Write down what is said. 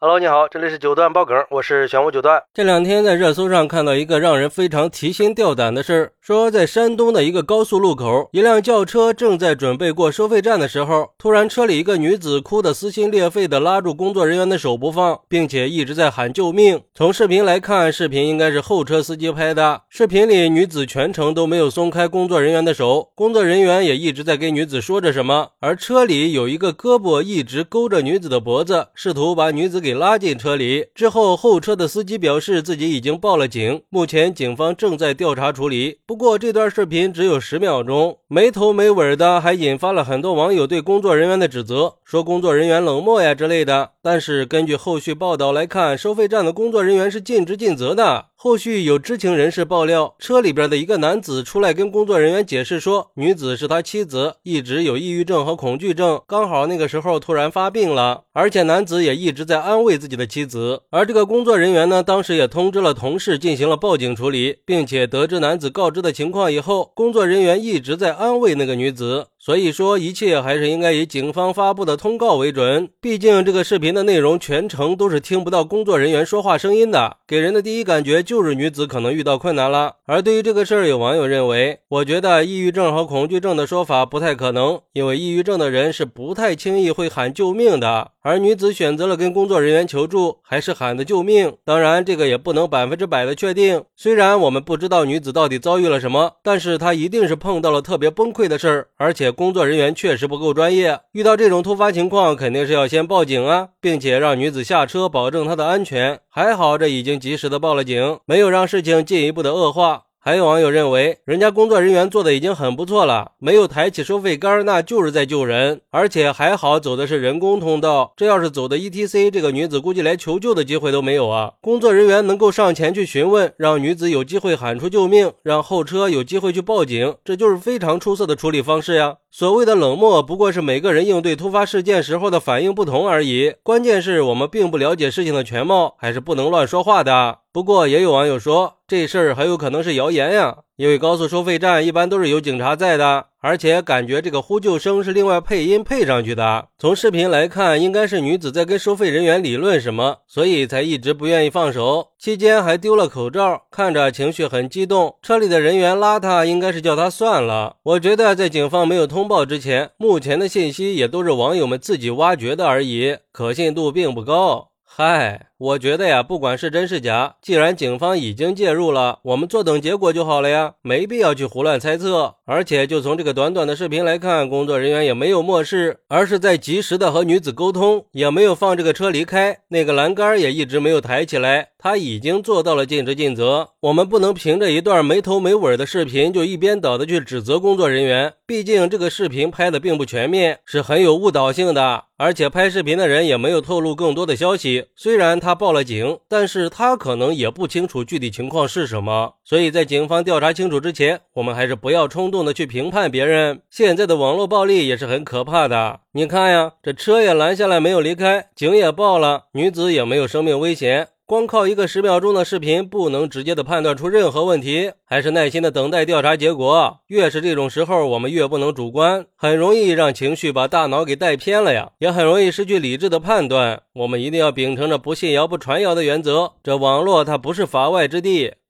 Hello，你好，这里是九段爆梗，我是玄武九段。这两天在热搜上看到一个让人非常提心吊胆的事儿，说在山东的一个高速路口，一辆轿车正在准备过收费站的时候，突然车里一个女子哭得撕心裂肺的拉住工作人员的手不放，并且一直在喊救命。从视频来看，视频应该是后车司机拍的。视频里女子全程都没有松开工作人员的手，工作人员也一直在跟女子说着什么，而车里有一个胳膊一直勾着女子的脖子，试图把女子给。给拉进车里之后，后车的司机表示自己已经报了警，目前警方正在调查处理。不过这段视频只有十秒钟，没头没尾的，还引发了很多网友对工作人员的指责，说工作人员冷漠呀之类的。但是根据后续报道来看，收费站的工作人员是尽职尽责的。后续有知情人士爆料，车里边的一个男子出来跟工作人员解释说，女子是他妻子，一直有抑郁症和恐惧症，刚好那个时候突然发病了，而且男子也一直在安慰自己的妻子。而这个工作人员呢，当时也通知了同事进行了报警处理，并且得知男子告知的情况以后，工作人员一直在安慰那个女子。所以说，一切还是应该以警方发布的通告为准。毕竟这个视频的内容全程都是听不到工作人员说话声音的，给人的第一感觉。就是女子可能遇到困难了，而对于这个事儿，有网友认为，我觉得抑郁症和恐惧症的说法不太可能，因为抑郁症的人是不太轻易会喊救命的。而女子选择了跟工作人员求助，还是喊的救命。当然，这个也不能百分之百的确定。虽然我们不知道女子到底遭遇了什么，但是她一定是碰到了特别崩溃的事儿，而且工作人员确实不够专业。遇到这种突发情况，肯定是要先报警啊，并且让女子下车，保证她的安全。还好，这已经及时的报了警，没有让事情进一步的恶化。还有网友认为，人家工作人员做的已经很不错了，没有抬起收费杆，那就是在救人，而且还好走的是人工通道。这要是走的 ETC，这个女子估计连求救的机会都没有啊！工作人员能够上前去询问，让女子有机会喊出救命，让后车有机会去报警，这就是非常出色的处理方式呀。所谓的冷漠，不过是每个人应对突发事件时候的反应不同而已。关键是我们并不了解事情的全貌，还是不能乱说话的。不过也有网友说，这事儿很有可能是谣言呀，因为高速收费站一般都是有警察在的，而且感觉这个呼救声是另外配音配上去的。从视频来看，应该是女子在跟收费人员理论什么，所以才一直不愿意放手，期间还丢了口罩，看着情绪很激动。车里的人员拉他，应该是叫他算了。我觉得在警方没有通报之前，目前的信息也都是网友们自己挖掘的而已，可信度并不高。嗨。我觉得呀，不管是真是假，既然警方已经介入了，我们坐等结果就好了呀，没必要去胡乱猜测。而且就从这个短短的视频来看，工作人员也没有漠视，而是在及时的和女子沟通，也没有放这个车离开，那个栏杆也一直没有抬起来，他已经做到了尽职尽责。我们不能凭着一段没头没尾的视频就一边倒的去指责工作人员，毕竟这个视频拍的并不全面，是很有误导性的，而且拍视频的人也没有透露更多的消息。虽然他。他报了警，但是他可能也不清楚具体情况是什么，所以在警方调查清楚之前，我们还是不要冲动的去评判别人。现在的网络暴力也是很可怕的，你看呀，这车也拦下来没有离开，警也报了，女子也没有生命危险。光靠一个十秒钟的视频，不能直接的判断出任何问题，还是耐心的等待调查结果。越是这种时候，我们越不能主观，很容易让情绪把大脑给带偏了呀，也很容易失去理智的判断。我们一定要秉承着不信谣、不传谣的原则。这网络它不是法外之地。